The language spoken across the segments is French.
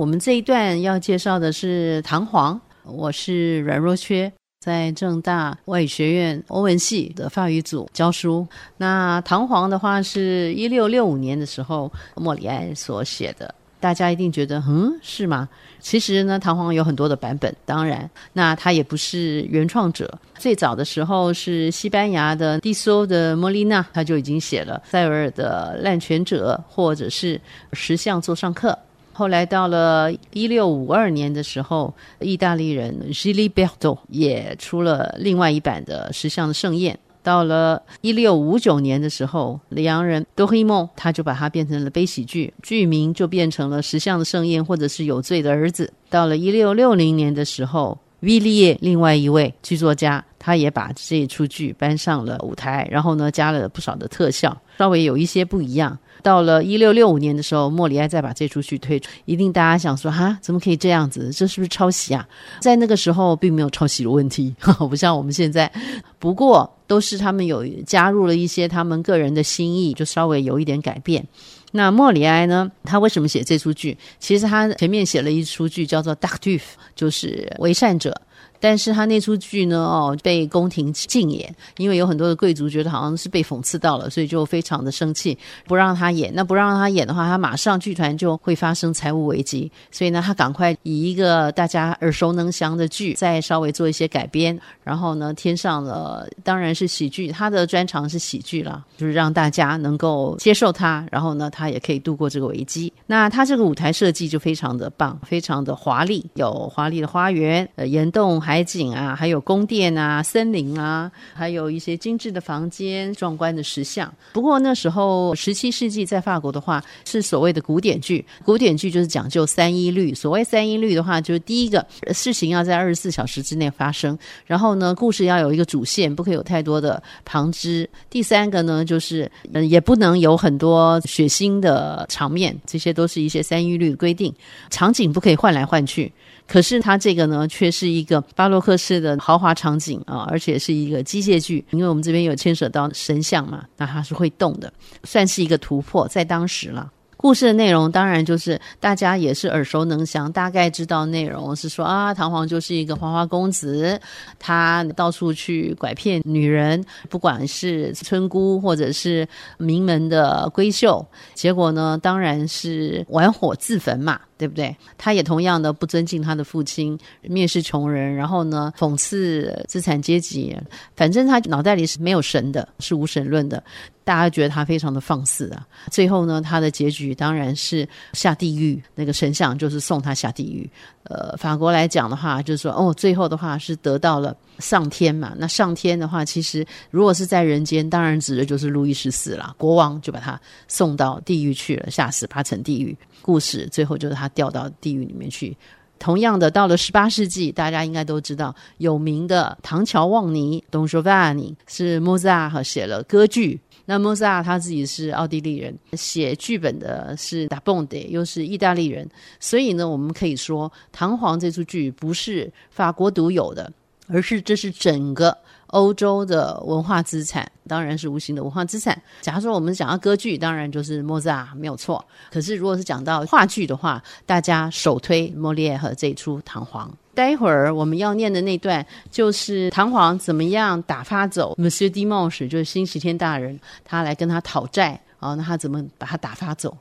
我们这一段要介绍的是唐璜，我是阮若缺，在正大外语学院欧文系的法语组教书。那唐璜的话是一六六五年的时候莫里埃所写的。大家一定觉得，嗯，是吗？其实呢，唐璜有很多的版本，当然，那他也不是原创者。最早的时候是西班牙的蒂索的莫莉娜，他就已经写了塞维尔的滥权者，或者是石像座上客。后来到了一六五二年的时候，意大利人 Giliberto 也出了另外一版的石像的盛宴。到了一六五九年的时候，里昂人多黑梦他就把它变成了悲喜剧，剧名就变成了《石像的盛宴》或者是有罪的儿子。到了一六六零年的时候，维利耶另外一位剧作家，他也把这一出剧搬上了舞台，然后呢加了不少的特效，稍微有一些不一样。到了一六六五年的时候，莫里埃再把这出剧推出，一定大家想说哈，怎么可以这样子？这是不是抄袭啊？在那个时候并没有抄袭的问题，不像我们现在。不过都是他们有加入了一些他们个人的心意，就稍微有一点改变。那莫里埃呢？他为什么写这出剧？其实他前面写了一出剧叫做《d a r t u f 就是为善者。但是他那出剧呢，哦，被宫廷禁演，因为有很多的贵族觉得好像是被讽刺到了，所以就非常的生气，不让他演。那不让他演的话，他马上剧团就会发生财务危机。所以呢，他赶快以一个大家耳熟能详的剧，再稍微做一些改编，然后呢，添上了当然是喜剧，他的专长是喜剧了，就是让大家能够接受他，然后呢，他也可以度过这个危机。那他这个舞台设计就非常的棒，非常的华丽，有华丽的花园，呃，岩洞。还海景啊，还有宫殿啊、森林啊，还有一些精致的房间、壮观的石像。不过那时候十七世纪在法国的话，是所谓的古典剧。古典剧就是讲究三一律。所谓三一律的话，就是第一个事情要在二十四小时之内发生，然后呢，故事要有一个主线，不可以有太多的旁枝。第三个呢，就是嗯，也不能有很多血腥的场面，这些都是一些三一律的规定。场景不可以换来换去。可是它这个呢，却是一个巴洛克式的豪华场景啊，而且是一个机械剧，因为我们这边有牵扯到神像嘛，那它是会动的，算是一个突破，在当时了。故事的内容当然就是大家也是耳熟能详，大概知道内容是说啊，唐璜就是一个花花公子，他到处去拐骗女人，不管是村姑或者是名门的闺秀，结果呢，当然是玩火自焚嘛。对不对？他也同样的不尊敬他的父亲，蔑视穷人，然后呢，讽刺资产阶级。反正他脑袋里是没有神的，是无神论的。大家觉得他非常的放肆啊。最后呢，他的结局当然是下地狱。那个神像就是送他下地狱。呃，法国来讲的话，就是说，哦，最后的话是得到了上天嘛。那上天的话，其实如果是在人间，当然指的就是路易十四了。国王就把他送到地狱去了，下死八层地狱。故事最后就是他掉到地狱里面去。同样的，到了十八世纪，大家应该都知道有名的唐乔旺尼 （Don g i o v a n i 是莫扎特写了歌剧。那莫扎他自己是奥地利人，写剧本的是达蹦德，又是意大利人。所以呢，我们可以说，唐璜这出剧不是法国独有的，而是这是整个。欧洲的文化资产当然是无形的文化资产。假如说我们讲到歌剧，当然就是莫扎没有错。可是如果是讲到话剧的话，大家首推莫里耶和这一出《唐璜》。待会儿我们要念的那段就是唐璜怎么样打发走 Monsieur Dimanche，就是星期天大人，他来跟他讨债啊，那他怎么把他打发走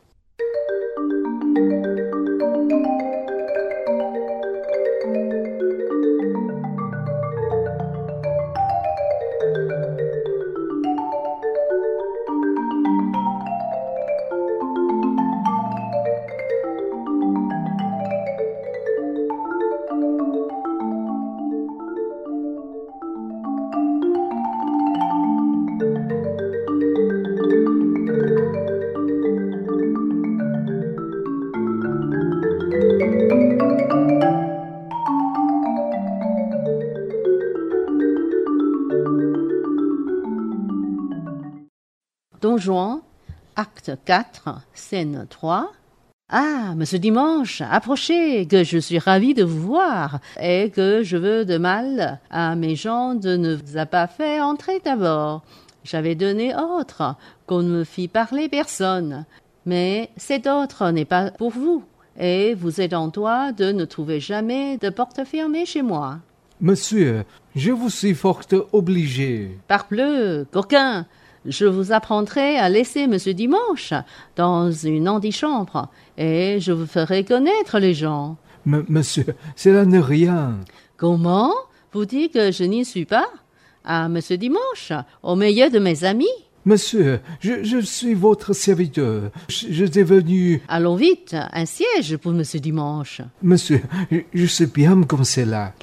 ？Juin, acte 4, scène 3. Ah, monsieur Dimanche, approchez, que je suis ravi de vous voir, et que je veux de mal à mes gens de ne vous a pas fait entrer d'abord. J'avais donné autre qu'on ne me fit parler personne. Mais cet autre n'est pas pour vous, et vous êtes en droit de ne trouver jamais de porte fermée chez moi. Monsieur, je vous suis fort obligé. Parbleu, coquin, je vous apprendrai à laisser Monsieur Dimanche dans une antichambre et je vous ferai connaître les gens. M- monsieur, cela n'est rien. Comment Vous dites que je n'y suis pas? À Monsieur Dimanche, au milieu de mes amis Monsieur, je, je suis votre serviteur. Je, je suis venu. Allons vite, un siège pour Monsieur Dimanche. Monsieur, je, je sais bien comme c'est là.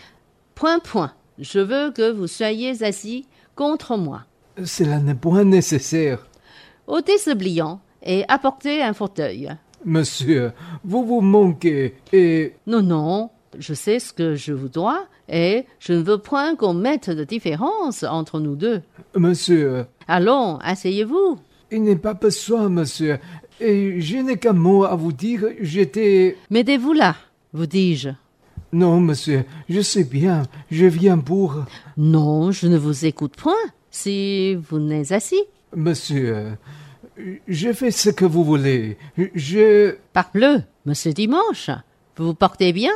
Point, point. Je veux que vous soyez assis contre moi. Cela n'est point nécessaire. ôtez ce bliant et apportez un fauteuil. Monsieur, vous vous manquez et Non, non, je sais ce que je vous dois et je ne veux point qu'on mette de différence entre nous deux. monsieur, Allons, asseyez-vous. il n'est pas besoin, monsieur. Et je n'ai qu'un mot à vous dire. J'étais. Mettez-vous là, vous dis-je. Non, monsieur, je sais bien. Je viens pour. Non, je ne vous écoute point si vous n'êtes assis. Monsieur, je fais ce que vous voulez. Je. Parbleu, monsieur Dimanche, vous vous portez bien?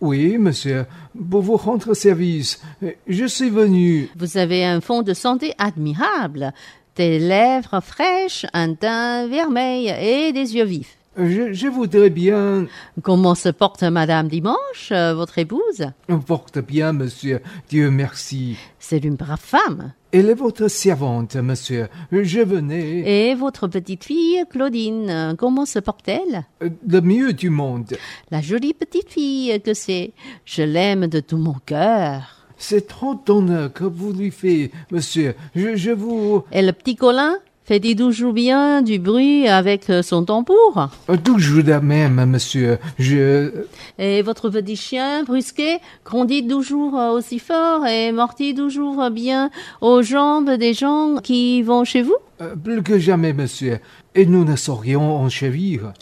Oui, monsieur, pour vous rendre service. Je suis venu. Vous avez un fond de santé admirable, des lèvres fraîches, un teint vermeil et des yeux vifs. Je, je voudrais bien. Comment se porte Madame Dimanche, euh, votre épouse? Porte bien, monsieur. Dieu merci. C'est une brave femme. Elle est votre servante, monsieur. Je venais. Et votre petite fille, Claudine, euh, comment se porte-t-elle? Le mieux du monde. La jolie petite fille que c'est? Je l'aime de tout mon cœur. C'est trop d'honneur que vous lui faites, monsieur. Je, je vous. Et le petit Colin? Fait-il toujours bien du bruit avec euh, son tambour Toujours la même, monsieur. Je. Et votre petit chien, brusquet, grandit toujours euh, aussi fort et mordit toujours bien aux jambes des gens qui vont chez vous? Euh, Plus que jamais, monsieur. Et nous ne saurions en chérir.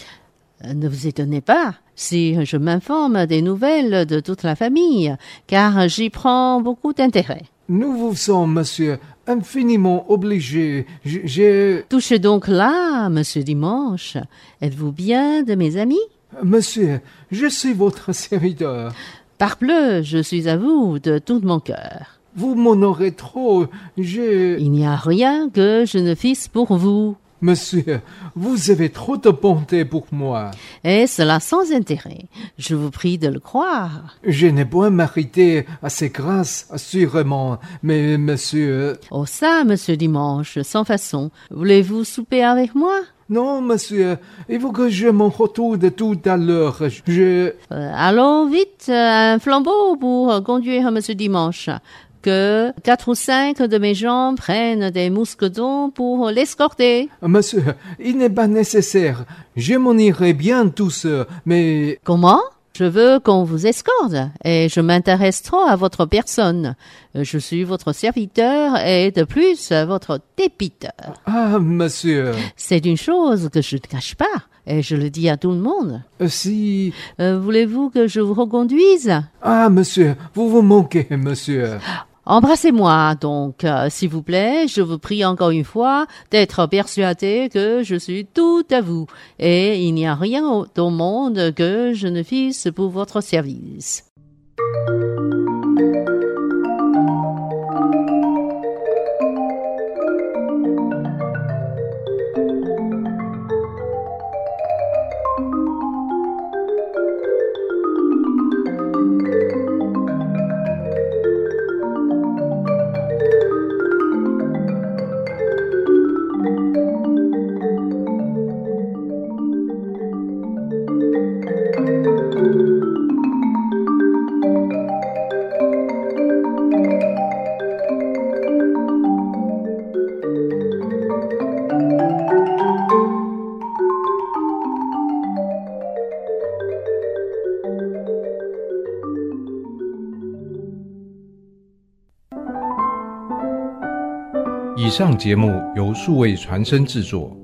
Euh, Ne vous étonnez pas si je m'informe des nouvelles de toute la famille, car j'y prends beaucoup d'intérêt. Nous vous sommes, monsieur, infiniment obligés. Je- J'ai. Touchez donc là, monsieur Dimanche. Êtes-vous bien de mes amis? Monsieur, je suis votre serviteur. Parbleu, je suis à vous de tout mon cœur. Vous m'honorez trop. Je. Il n'y a rien que je ne fisse pour vous, Monsieur, vous avez trop de bonté pour moi. et cela sans intérêt. Je vous prie de le croire. Je n'ai point mérité assez grâce, assurément, mais monsieur. Oh ça, monsieur Dimanche, sans façon. Voulez-vous souper avec moi? Non, monsieur, il faut que je m'en retourne tout à l'heure. Je. Euh, Allons vite, euh, un flambeau pour euh, conduire monsieur Dimanche. Que quatre ou cinq de mes gens prennent des mousquetons pour l'escorter. Monsieur, il n'est pas nécessaire. Je m'en irai bien tout seul, mais. Comment? Je veux qu'on vous escorte et je m'intéresse trop à votre personne. Euh, Je suis votre serviteur et de plus votre dépiteur. Ah, monsieur, C'est une chose que je ne cache pas et je le dis à tout le monde. si. Euh, Voulez-vous que je vous reconduise? Ah, monsieur, vous vous manquez, monsieur. Embrassez-moi donc, euh, s'il vous plaît. Je vous prie encore une fois d'être persuadé que je suis tout à vous et il n'y a rien au au monde que je ne fisse pour votre service.《上节目由数位传声制作，